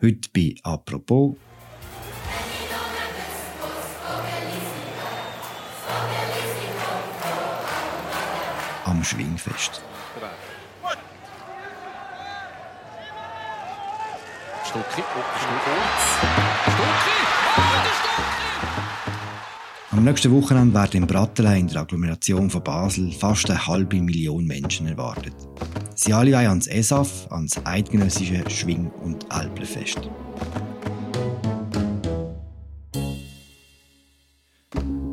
Heute bei «Apropos» am Schwingfest. Stucki, oh, Stucki. Stucki! Am nächsten Wochenende werden im Brattelein in der Agglomeration von Basel fast eine halbe Million Menschen erwartet. Sie alle wollen ans ESAF, ans Eidgenössische Schwing- und Alplerfest.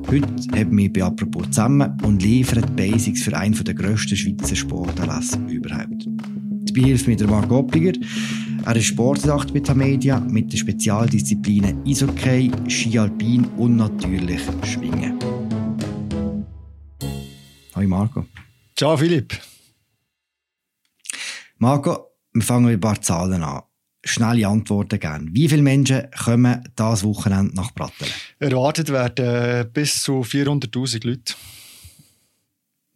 Heute haben wir bei «Apropos» zusammen und liefern die Basics für einen der grössten Schweizer Sportanlässe überhaupt. Dabei hilft mir der Marc Oppliger. Er ist Sportredakteur bei Tamedia mit den Spezialdisziplinen Eishockey, Ski Alpin und natürlich Schwingen. Hallo Marco. Ciao Philipp. Marco, wir fangen mit ein paar Zahlen an. Schnelle Antworten gerne. Wie viele Menschen kommen dieses Wochenende nach Brattelen? Erwartet werden bis zu 400'000 Leute.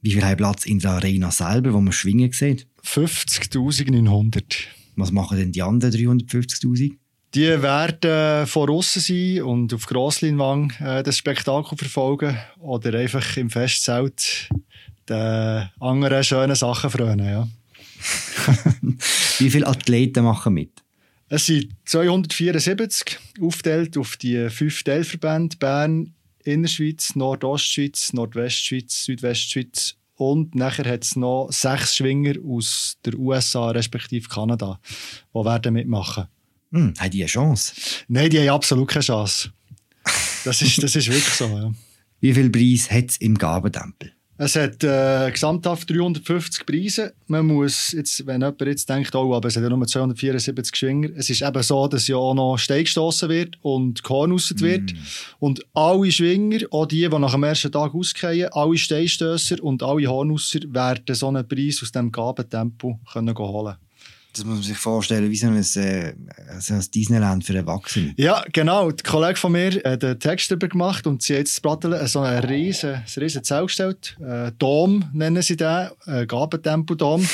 Wie viel haben Platz in der Arena selber, wo man schwingen sieht? 50'900. Was machen denn die anderen 350'000? Die werden von außen sein und auf Grossleinwang äh, das Spektakel verfolgen oder einfach im Festzelt den anderen schönen Sachen frönen. Ja. Wie viele Athleten machen mit? Es sind 274, aufgeteilt auf die fünf Teilverbände Bern, Innerschweiz, Nordostschweiz, Nordwestschweiz, Südwestschweiz und nachher hat es noch sechs Schwinger aus der USA respektive Kanada, die werden mitmachen. Hm, haben die eine Chance? Nein, die haben absolut keine Chance. Das ist, das ist wirklich so. Ja. Wie viel Preis hat es im Gabentempel? Es hat äh, gesamthaft 350 Preise. Man muss, jetzt, wenn jemand jetzt denkt, oh, aber es hat ja nur 274 Schwinger, es ist eben so, dass ja auch noch Stein gestossen wird und Korn raus wird. Und alle Schwinger, auch die, die nach dem ersten Tag ausgehen, alle Steinstösser und alle Hornusser werden so einen Preis aus dem Gabentempo können holen Das muss man sich vorstellen, wie so ein, äh, so ein Disneyland für Erwachsene. Ja, genau. Der Kollege von mir hat einen Text darüber gemacht und sie hat jetzt Brattelen so einen riesen, ein riesen Zelt gestellt. Äh, Dom nennen sie den, äh, Gabentempo-Dom.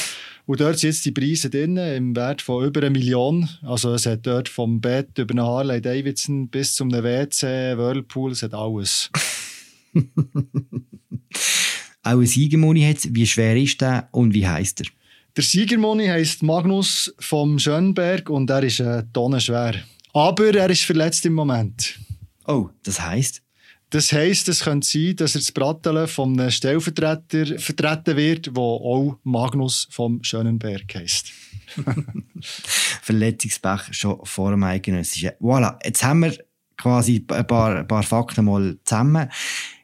Und dort sind jetzt die Preise drin, im Wert von über eine Million. Also es hat dort vom Bett über eine Harley Davidson bis zum WC, Whirlpool, es hat alles. Auch ein Siegermoni hat Wie schwer ist der und wie heisst er? Der Siegermoni heisst Magnus vom Schönberg und er ist eine Tonne schwer. Aber er ist verletzt im Moment. Oh, das heisst? Das heisst, es könnte sein, dass er das Bratteln von einem Stellvertreter vertreten wird, der auch Magnus vom Schönenberg heisst. Verletzungspech schon vor dem Eidgenössischen. Voilà, jetzt haben wir quasi ein paar, ein paar Fakten mal zusammen.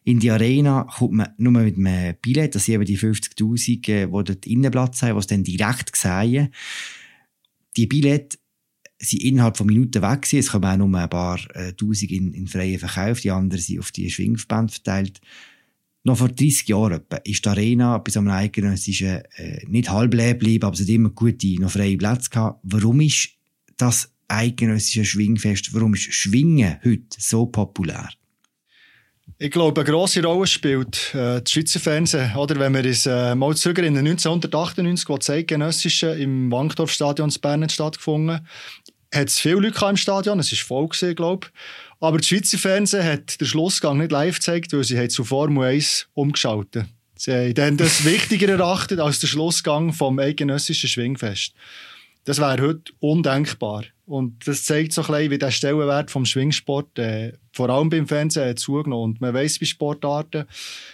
In die Arena kommt man nur mit einem Billett, das sind eben die 50'000, äh, die dort Innenplatz haben, die es dann direkt sehen. Die Billette sind innerhalb von Minuten weg gewesen. Es kommen auch nur ein paar äh, Tausend in, in freien Verkauf, die anderen sind auf die Schwingverbände verteilt. Noch vor 30 Jahren etwa, ist die Arena bei so einem eidgenössischen äh, nicht halb leer geblieben, aber es hat immer gute, noch freie Plätze gehabt. Warum ist das eidgenössische Schwingfest, warum ist Schwingen heute so populär? Ich glaube, eine grosse Rolle spielt äh, das Schweizer Fernsehen. Oder wenn wir uns äh, mal zurückerinnern, 1998, wo das Eidgenössische im Wankdorfstadion in Bern stattgefunden hat es viele Leute im Stadion, es war voll, gewesen, glaube ich. Aber das Schweizer Fernsehen hat den Schlussgang nicht live gezeigt, weil sie zu Formel 1 umgeschaltet Sie haben das wichtiger erachtet als der Schlussgang vom eidgenössischen Schwingfest. Das wäre heute undenkbar. Und das zeigt so ein wie der Stellenwert vom Schwingsport äh, vor allem beim Fernsehen zugenommen. Und man weiss bei Sportarten,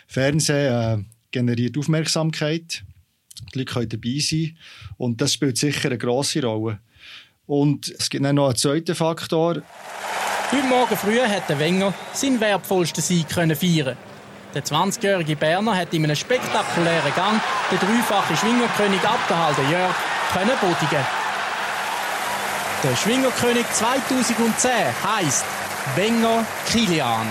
Fernsehen äh, generiert Aufmerksamkeit. Die Leute können dabei sein. Und das spielt sicher eine grosse Rolle. Und es gibt noch einen zweiten Faktor. Heute Morgen früh der Wenger seinen wertvollsten Sieg feiern. Der 20-jährige Berner hat in einem spektakulären Gang den dreifachen Schwingerkönig abgehalten Jörg können bodigen. Der Schwingerkönig 2010 heißt Wenger Kilian.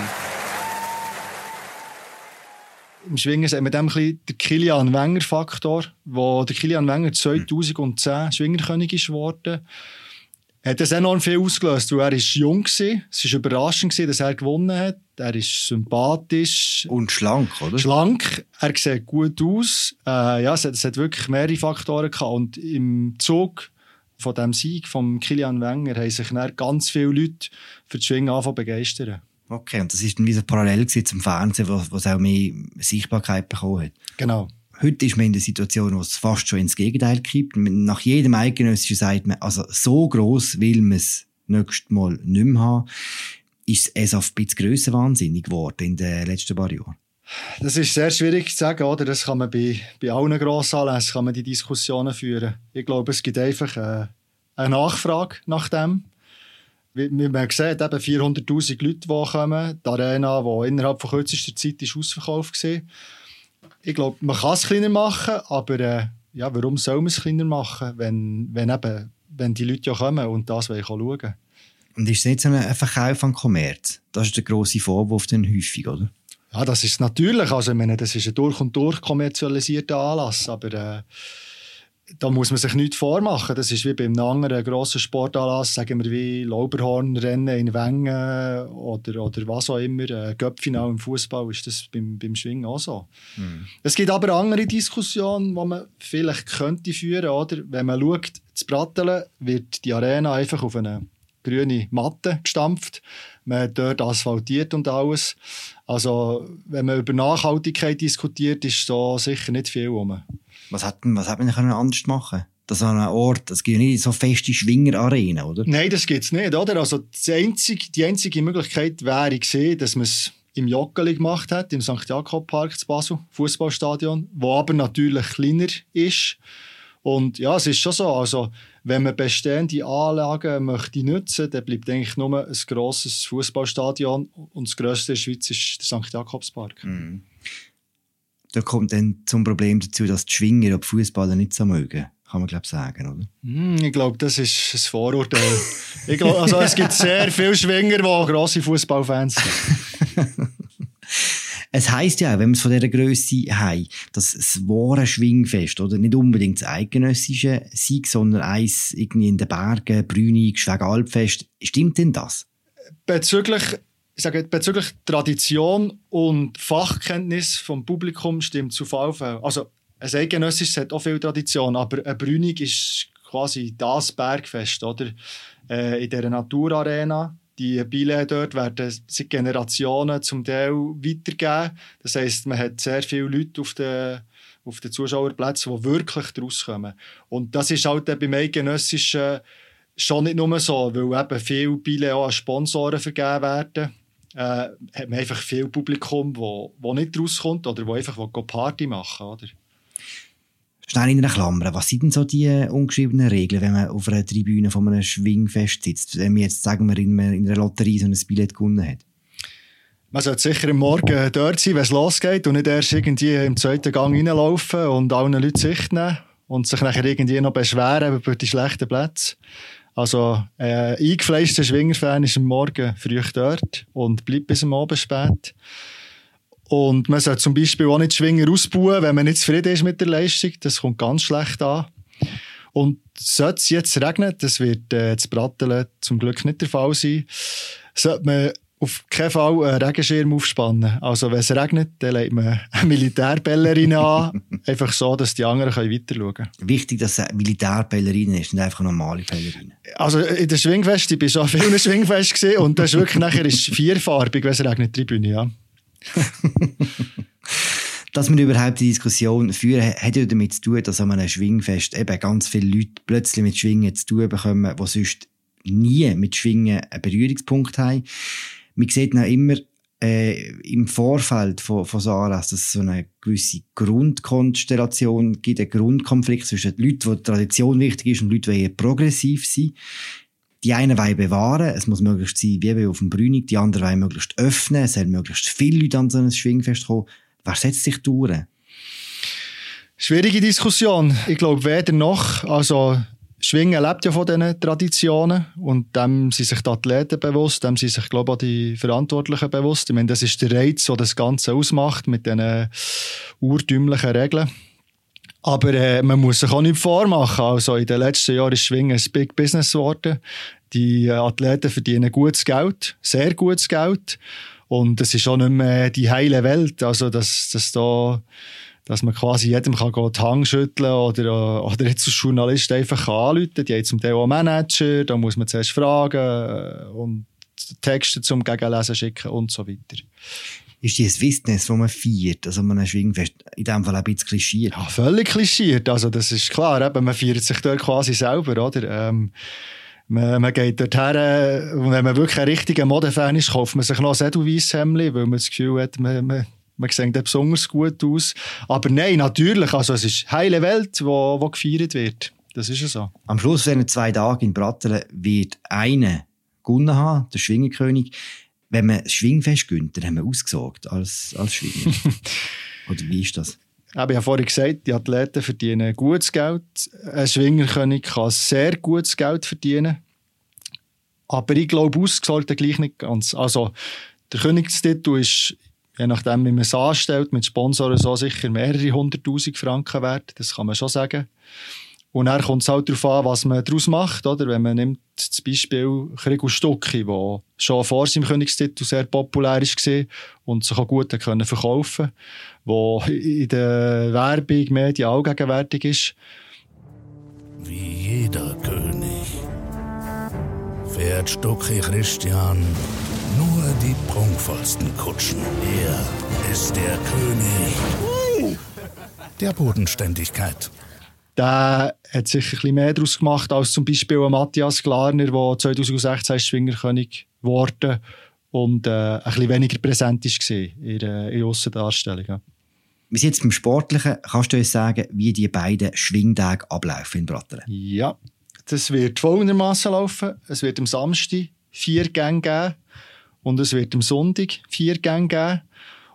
Im Schwingen haben wir dem den Kilian Wenger-Faktor, wo der Kilian Wenger 2010 Schwingerkönig ist geworden hat das enorm viel ausgelöst, weil er ist jung war. Es war überraschend, dass er gewonnen hat. Er ist sympathisch. Und schlank, oder? Schlank. Er sieht gut aus. Äh, ja, es hat, es hat wirklich mehrere Faktoren gehabt. Und im Zug von dem Sieg von Kilian Wenger haben sich dann ganz viele Leute für das Schwingen anfangen begeistern. Okay, und das ist dann wie so parallel zum Fernsehen, wo, wo es auch mehr Sichtbarkeit bekommen hat. Genau. Heute ist man in der Situation, wo es fast schon ins Gegenteil kippt. Nach jedem Eidgenössischen sagt man, also so gross will man es nächstes Mal nicht mehr haben. Ist es auf ein bisschen grösser wahnsinnig geworden in den letzten paar Jahren? Das ist sehr schwierig zu sagen, oder? Das kann man bei, bei allen Grossanlässen kann man die Diskussionen führen. Ich glaube, es gibt einfach eine, äh, eine Nachfrage nach dem. Wie, wie man sieht, eben 400'000 Leute, die kommen. Die Arena, die innerhalb von kürzester Zeit ist ausverkauft war. Ich glaube, man kann es kleiner machen, aber äh, ja, warum soll man es kleiner machen, wenn, wenn, eben, wenn die Leute ja kommen und das wollen schauen Und ist es nicht so ein Verkauf an Kommerz? Das ist der grosse Vorwurf dann häufig, oder? Ja, das ist natürlich. Also, ich meine, das ist ein durch und durch kommerzialisierter Anlass. Aber äh, da muss man sich nichts vormachen. Das ist wie bei einem anderen grossen Sportanlass, sagen wir wie Lauberhornrennen in Wengen oder, oder was auch immer. Ein Göppfinal im Fußball ist das beim, beim Schwingen auch so. Mhm. Es gibt aber andere Diskussionen, die man vielleicht könnte führen könnte. Wenn man schaut, zu Bratteln wird die Arena einfach auf eine grüne Matte gestampft. Man hat dort asphaltiert und alles. Also, wenn man über Nachhaltigkeit diskutiert, ist da sicher nicht viel rum. Was hat, was hat man denn anders machen das an einem Ort, das gibt ja nicht so feste Schwingerarenen, oder? Nein, das gibt es nicht, oder? Also die einzige, die einzige Möglichkeit wäre gesehen, dass man es im Joggeli gemacht hat, im St. Jakob Park zu Basel, Fußballstadion, wo aber natürlich kleiner ist. Und ja, es ist schon so, also wenn man bestehende Anlagen möchte nutzen, dann bleibt eigentlich nur ein grosses Fußballstadion und das grösste in der Schweiz ist der St. Jakobspark. Mhm da kommt dann zum Problem dazu, dass die Schwinger und Fußballer nicht so mögen. Kann man, glaube ich, sagen, oder? Mm, ich glaube, das ist ein Vorurteil. ich glaub, also, es gibt sehr viele Schwinger, die grosse Fußballfans sind. es heisst ja wenn wir es von dieser Größe haben, dass das wahre Schwingfest, oder nicht unbedingt das eidgenössische Sieg, sondern eins irgendwie in den Bergen, Brünig, Schwegalpfest. Stimmt denn das? Bezüglich ich sage, bezüglich Tradition und Fachkenntnis vom Publikum stimmt zu VfL. Also, ein Eidgenössisches hat auch viel Tradition, aber eine Brünig ist quasi das Bergfest, oder? Äh, in dieser Naturarena. Die Billets dort werden seit Generationen zum Teil weitergegeben. Das heisst, man hat sehr viele Leute auf den, auf den Zuschauerplätzen, die wirklich daraus kommen. Und das ist halt beim Eidgenössischen schon nicht nur so, weil eben viele Billets auch an Sponsoren vergeben werden äh, hat man einfach viel Publikum, wo, wo nicht rauskommt oder wo einfach wo Party machen oder? Schnell in einer Klammer, was sind denn so die ungeschriebenen Regeln, wenn man auf einer Tribüne von einem Schwingfest sitzt, wenn man jetzt, sagen wir, in einer Lotterie so ein Billett gewonnen hat? Man sollte sicher am Morgen dort sein, wenn es losgeht und nicht erst irgendwie im zweiten Gang reinlaufen und allen Leuten Sicht nehmen und sich nachher irgendwie noch beschweren über die schlechten Plätze. Also, äh, eingefleischter Schwingerfan ist am Morgen früh dort und bleibt bis am Abend spät. Und man sollte zum Beispiel auch nicht Schwinger ausbauen, wenn man nicht zufrieden ist mit der Leistung. Das kommt ganz schlecht an. Und sollte es jetzt regnen, das wird äh, zu Bratteln zum Glück nicht der Fall sein, sollte man auf keinen Fall einen Regenschirm aufspannen. Also, wenn es regnet, dann legt man eine Militärbellerin an, einfach so, dass die anderen weiter schauen können. Wichtig, dass es eine Militärbellerin ist, nicht einfach eine normale Bellerin. Also, in der Schwingfest, ich war schon viel in Schwingfest gesehen und das ist wirklich nachher ist vierfarbig, wenn es regnet, Tribüne, ja. dass wir überhaupt die Diskussion führen, hat ja damit zu tun, dass an einem Schwingfest eben ganz viele Leute plötzlich mit Schwingen zu tun bekommen, die sonst nie mit Schwingen einen Berührungspunkt haben man sieht noch immer äh, im Vorfeld von, von Saras, dass es so eine gewisse Grundkonstellation gibt, einen Grundkonflikt zwischen den Leuten, wo die Tradition wichtig ist und Leuten, die progressiv sind. Die einen wollen bewahren, es muss möglichst sein, wie auf dem Brünig, die anderen wollen möglichst öffnen, es sollen möglichst viele Leute an so ein Schwingfest kommen. Wer setzt sich durch? Schwierige Diskussion. Ich glaube, weder noch. Also, Schwingen lebt ja von diesen Traditionen und dem sind sich die Athleten bewusst, dem sind sich, glaube ich, auch die Verantwortlichen bewusst. Ich meine, das ist der Reiz, der das Ganze ausmacht mit diesen urtümlichen Regeln. Aber äh, man muss sich auch nicht vormachen. Also in den letzten Jahren ist Schwingen ein Big Business geworden. Die äh, Athleten verdienen gutes Geld, sehr gutes Geld. Und es ist auch nicht mehr die heile Welt. Also, dass, dass da dass man quasi jedem kann die Hand schütteln oder, oder jetzt als Journalist einfach anrufen Die haben zum Teil auch Manager, da muss man zuerst fragen äh, und Texte zum Gegenlesen schicken und so weiter. Ist dieses Wissness, das man feiert, also man Schwingfest, in dem Fall ein bisschen klischiert? Ja, völlig klischiert. Also das ist klar, eben, man feiert sich dort quasi selber, oder? Ähm, man, man geht dort her, und wenn man wirklich ein richtiger Modefan ist, kauft man sich noch ein Edelweisshemd, weil man das Gefühl hat, man, man, man sieht besonders gut aus. Aber nein, natürlich, also es ist eine heile Welt, wo, wo gefeiert wird. Das ist ja so. Am Schluss von zwei Tagen in Brattelen wird einer gewonnen haben, der Schwingerkönig. Wenn man Schwingfest gönnt, dann haben wir ausgesorgt als, als Schwinger. Oder wie ist das? Ich habe vorhin gesagt, die Athleten verdienen gutes Geld. Ein Schwingerkönig kann sehr gutes Geld verdienen. Aber ich glaube, ausgesorgt gleich nicht ganz. Also, der Königstitel ist, je nachdem, wie man es anstellt, mit Sponsoren so sicher mehrere hunderttausend Franken wert. Das kann man schon sagen. Und dann kommt es halt darauf an, was man daraus macht. Oder? Wenn man nimmt zum Beispiel Krigo Stucki, der schon vor seinem Königstitel sehr populär war und sich auch gut können verkaufen konnte, der in der Werbung, Medien allgegenwärtig ist. Wie jeder König fährt Stucki Christian nur die prunkvollsten Kutschen. Er ist der König der Bodenständigkeit der hat sich ein bisschen mehr daraus gemacht als zum Beispiel Matthias Glarner, der 2016 Schwingerkönig geworden und äh, ein bisschen weniger präsent war in der, Aussendarstellung. Ja. Wir sind jetzt beim Sportlichen. Kannst du uns sagen, wie die beiden Schwingtage ablaufen in Brattelen? Ja, das wird folgendermaßen laufen. Es wird am Samstag vier Gänge geben und es wird am Sonntag vier Gänge geben.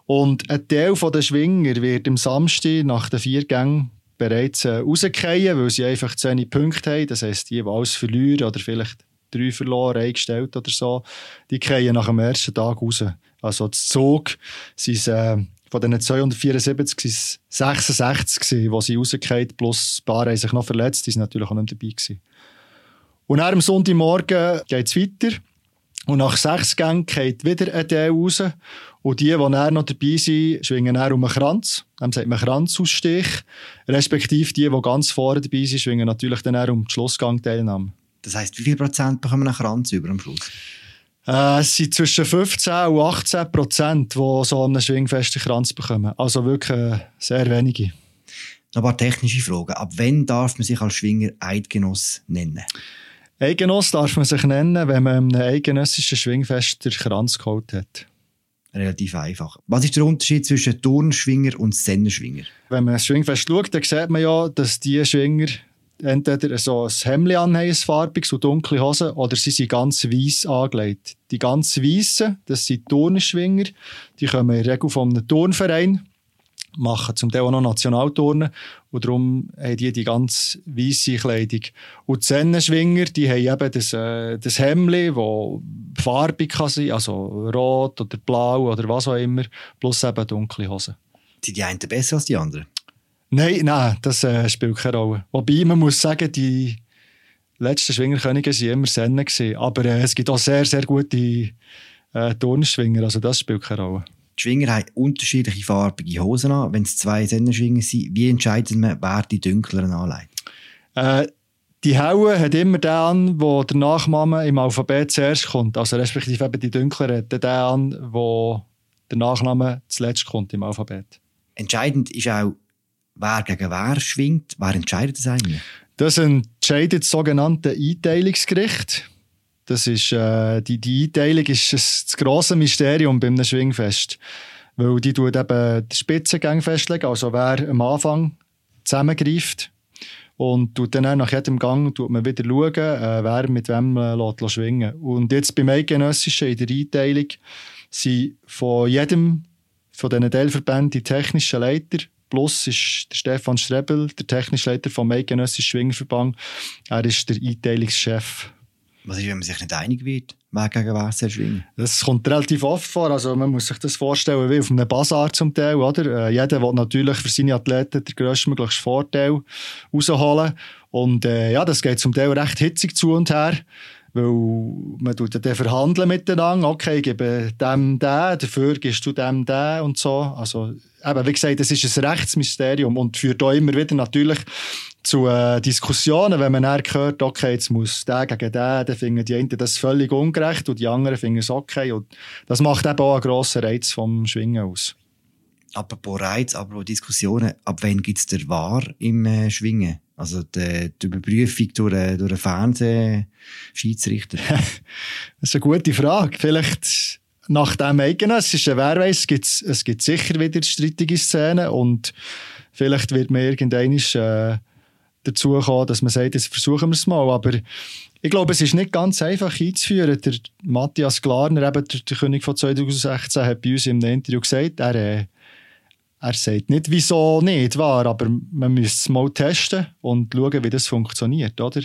Und ein Teil der Schwinger wird am Samstag nach den vier Gängen bereits äh, rausgefallen, weil sie einfach zu wenig Punkte haben. Das heisst, die, die alles verlieren oder vielleicht drei verloren, eingestellt oder so, die fallen nach dem ersten Tag raus. Also das Zug sind äh, von diesen 274 sind 66 gewesen, die sie rausgefallen plus ein paar haben sich noch verletzt, die sind natürlich auch nicht dabei gewesen. Und am Sonntagmorgen geht es weiter. Und nach sechs Gängen geht wieder ein Teil raus. Und die, die dann noch dabei sind, schwingen dann um einen Kranz. Dann sagt man Kranzausstich. Respektive die, die ganz vorne dabei sind, schwingen natürlich dann um die Schlussgang-Teilnahme. Das heisst, wie viel Prozent bekommen einen Kranz über am Schluss? Äh, es sind zwischen 15 und 18 Prozent, die so einen schwingfesten Kranz bekommen. Also wirklich äh, sehr wenige. Noch ein paar technische Fragen. Ab wann darf man sich als Schwinger Eidgenoss nennen? Eidgenoss darf man sich nennen, wenn man einem eidgenössischen Schwingfest den Kranz geholt hat relativ einfach. Was ist der Unterschied zwischen Turnschwinger und Sennerschwinger? Wenn man das Schwingfest schaut, dann sieht man ja, dass die Schwinger entweder so ein Hemd anhaben, ein farbiges so dunkle Hosen, oder sie sind ganz weiß angelegt. Die ganz weißen, das sind Turnschwinger, die kommen in der Regel von einem Turnverein machen zum Teil auch noch Nationalturnen und darum haben die die ganz weisse Kleidung. Und die Sennenschwinger, die haben eben das, äh, das Hemdli, das farbig kann sein, also rot oder blau oder was auch immer, plus eben dunkle Hosen. Sind die einen besser als die anderen? Nein, nein, das äh, spielt keine Rolle. Wobei, man muss sagen, die letzten Schwingerkönige waren immer Sennen. Aber äh, es gibt auch sehr, sehr gute äh, Turnschwinger, also das spielt keine Rolle. Die Schwinger haben unterschiedliche farbige Hosen an. Wenn es zwei Sennenschwinger sind, wie entscheidet man, wer die dunkleren anlegt? Äh, die Helle hat immer den an, wo der Nachname im Alphabet zuerst kommt. Also respektive eben die dunkleren hat den an, wo der Nachname zuletzt kommt im Alphabet. Entscheidend ist auch, wer gegen wer schwingt. Wer entscheidet das eigentlich? Das entscheidet das sogenannte Einteilungsgericht. Das ist, äh, die, die Einteilung ist das grosse Mysterium bei einem Schwingfest. Weil die tut eben die Spitzengang festlegen, also wer am Anfang zusammengreift. Und tut dann nach jedem Gang tut man wieder schauen, äh, wer mit wem äh, lässt schwingen Und jetzt beim Eidgenössischen in der Einteilung sind von jedem von diesen Teilverbänden die technischen Leiter Plus ist der Stefan Strebel, der technische Leiter vom Eidgenössischen Schwingverband. Er ist der Einteilungschef was ist, wenn man sich nicht einig wird, wer gegen wer soll schwingen? Das kommt relativ oft vor. Also man muss sich das vorstellen wie auf einem Bazar zum Teil. Oder? Äh, jeder will natürlich für seine Athleten den grösstmöglichen Vorteil rausholen. Und äh, ja, das geht zum Teil recht hitzig zu und her. Weil man tut dann verhandeln miteinander. Okay, ich gebe dem den, dafür gibst du dem den und so. Also, eben, wie gesagt, es ist ein Rechtsmysterium und führt auch immer wieder natürlich zu äh, Diskussionen, wenn man dann hört, okay, jetzt muss der gegen den, dann finden die einen das völlig ungerecht und die anderen finden es okay. Und das macht eben auch einen grossen Reiz vom Schwingen aus. Apropos Reiz, apropos Diskussionen, ab wann gibt es der Wahr im äh, Schwingen? Also die, die Überprüfung durch, äh, durch einen Fernsehschiedsrichter? das ist eine gute Frage. Vielleicht nach dem Eidgenössischen, wer weiß, es gibt, es gibt sicher wieder strittige Szenen und vielleicht wird man irgendwann äh, dazu kommen, dass man sagt, jetzt versuchen wir es mal. Aber ich glaube, es ist nicht ganz einfach einzuführen. Der Matthias Glarner, eben der, der König von 2016, hat bei uns im Interview gesagt, er, äh, er sagt nicht, wieso nicht, war, aber man müsste es mal testen und schauen, wie das funktioniert, oder?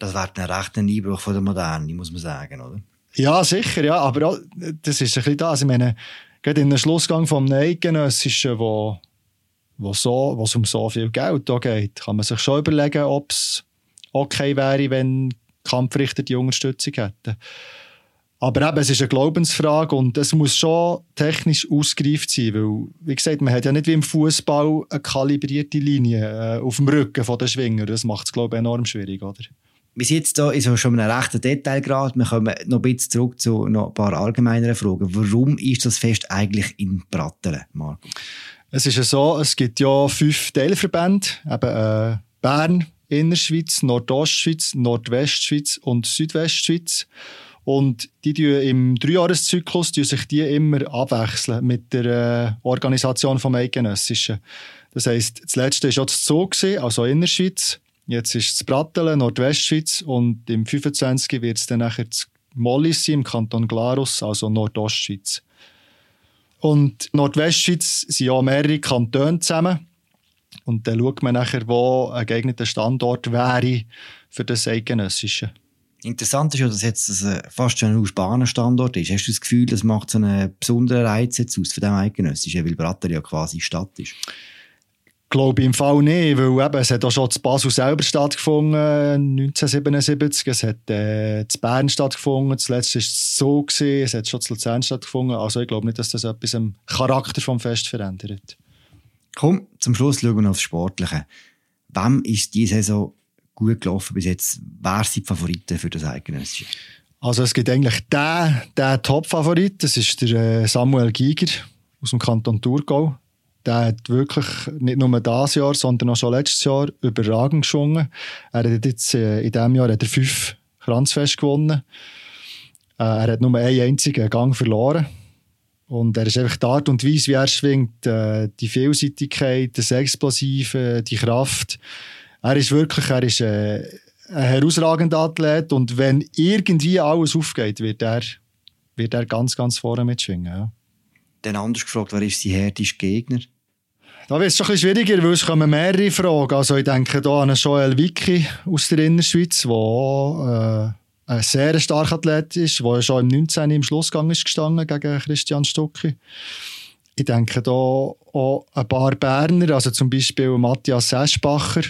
Das wäre ein rechter Einbruch von der Moderne, muss man sagen, oder? Ja, sicher, ja, aber das ist ein bisschen das. Ich meine, gerade in den Schlussgang vom Eidgenössischen, wo wo so, was um so viel Geld geht, kann man sich schon überlegen, ob es okay wäre, wenn Kampfrichter die Unterstützung hätten. Aber eben, es ist eine Glaubensfrage und es muss schon technisch ausgereift sein, weil, wie gesagt, man hat ja nicht wie im Fußball eine kalibrierte Linie äh, auf dem Rücken der Schwinger. Das macht es, glaube ich, enorm schwierig, oder? Wir sind jetzt hier in schon einem rechten Detailgrad. Wir kommen noch ein bisschen zurück zu noch ein paar allgemeineren Fragen. Warum ist das Fest eigentlich in Brattelen, Marco? Es ist ja so, es gibt ja fünf Teilverbände, eben äh, Bern, Innerschweiz, Nordostschweiz, Nordwestschweiz und Südwestschweiz. Und die tun im Dreijahreszyklus tun sich die immer abwechseln mit der äh, Organisation vom Eidgenössischen. Das heisst, das letzte war ja das Zoo, also Innerschweiz. Jetzt ist es Brattelen, Nordwestschweiz. Und im 25. wird es dann nachher das Mollis im Kanton Glarus, also Nordostschweiz. Und Nordwestschweiz sind ja mehrere Kantone zusammen. Und dann schaut man nachher, wo ein geeigneter Standort wäre für das Eidgenössische. Interessant ist ja, dass jetzt das äh, fast schon ein urbaner Standort ist. Hast du das Gefühl, das macht so einen besonderen Reiz jetzt aus von dem Eidgenössischen, weil Bratter ja quasi Stadt ist? Glaube im Fall nicht, weil eben, es hat auch schon zu Basel selber stattgefunden, 1977. Es hat äh, zu Bern stattgefunden, zuletzt war es so, gewesen, es hat schon zu Luzern stattgefunden. Also ich glaube nicht, dass das etwas am Charakter des Fest verändert. Komm, zum Schluss schauen wir aufs Sportliche. Wem ist diese Saison gut gelaufen bis jetzt? Wer sind die Favoriten für das Eidgenössische? Also es gibt eigentlich den, den Top-Favorit, das ist der äh, Samuel Giger aus dem Kanton Thurgau der hat wirklich nicht nur dieses Jahr, sondern auch schon letztes Jahr überragend geschwungen. Er hat jetzt äh, in diesem Jahr hat er fünf Kranzfest gewonnen. Äh, er hat nur einen einzigen Gang verloren. Und er ist einfach die Art und Weise, wie er schwingt, äh, die Vielseitigkeit, das Explosive, die Kraft. Er ist wirklich, er ist ein herausragender Athlet und wenn irgendwie alles aufgeht, wird er, wird er ganz, ganz vorne mitschwingen. Ja. Dann anders gefragt, wer ist sein härtester Gegner? Da wird es schon ein bisschen schwieriger, weil es kommen mehrere Fragen. Also ich denke hier an Joel Wicki aus der Innerschweiz, der äh, ein sehr starker Athlet ist, der schon im 19. im Schlussgang ist gestanden gegen Christian Stucki. Ich denke hier auch ein paar Berner, also zum Beispiel Matthias Eschbacher,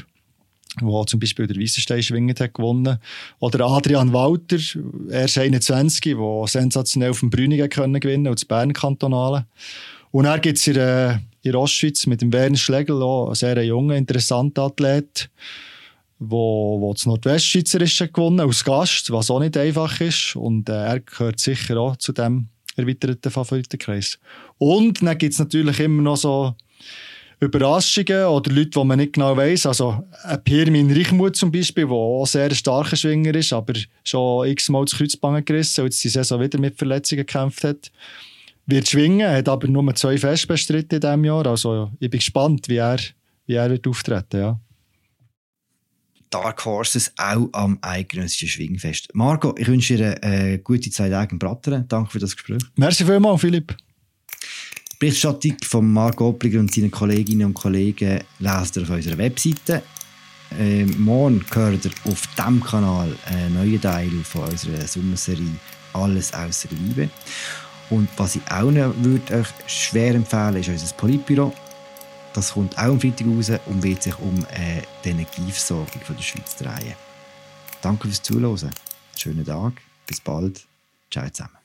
der zum Beispiel der Weissenstein schwingend hat gewonnen. Oder Adrian Walter, er ist 21, der sensationell auf dem Brünigen können gewinnen und das Bern-Kantonale. Und er gibt es in, in Ostschweiz mit dem Werner Schlegel, auch ein sehr junger, interessanter Athlet, wo, wo das Nordwestschweizerische gewonnen als Gast, was auch nicht einfach ist. Und äh, er gehört sicher auch zu dem erweiterten Favoritenkreis. Und dann gibt es natürlich immer noch so Überraschungen oder Leute, die man nicht genau weiss. Also ein Pirmin Reichmuth zum Beispiel, der auch sehr starker Schwinger ist, aber schon x-mal das Kreuzband gerissen und jetzt die Saison wieder mit Verletzungen gekämpft hat. Wird schwingen, hat aber nur zwei Fest bestritten in diesem Jahr. Also ich bin gespannt, wie er, wie er wird auftreten ja. Dark Horses auch am eidgenössischen Schwingfest. Marco, ich wünsche dir eine gute Zeit in Bratteren. Danke für das Gespräch. Merci vielmals, Philipp. Berichterstattung von Marc Opliger und seinen Kolleginnen und Kollegen lest ihr auf unserer Webseite. Äh, morgen hört ihr auf diesem Kanal einen neuen Teil von unserer Sommerserie «Alles außer Liebe». Und was ich auch noch würde euch schwer empfehlen ist unser Politbüro. Das kommt auch am Freitag raus und wird sich um äh, die Energieversorgung von der Schweiz drehen. Danke fürs Zuhören. schönen Tag. Bis bald. Ciao zusammen.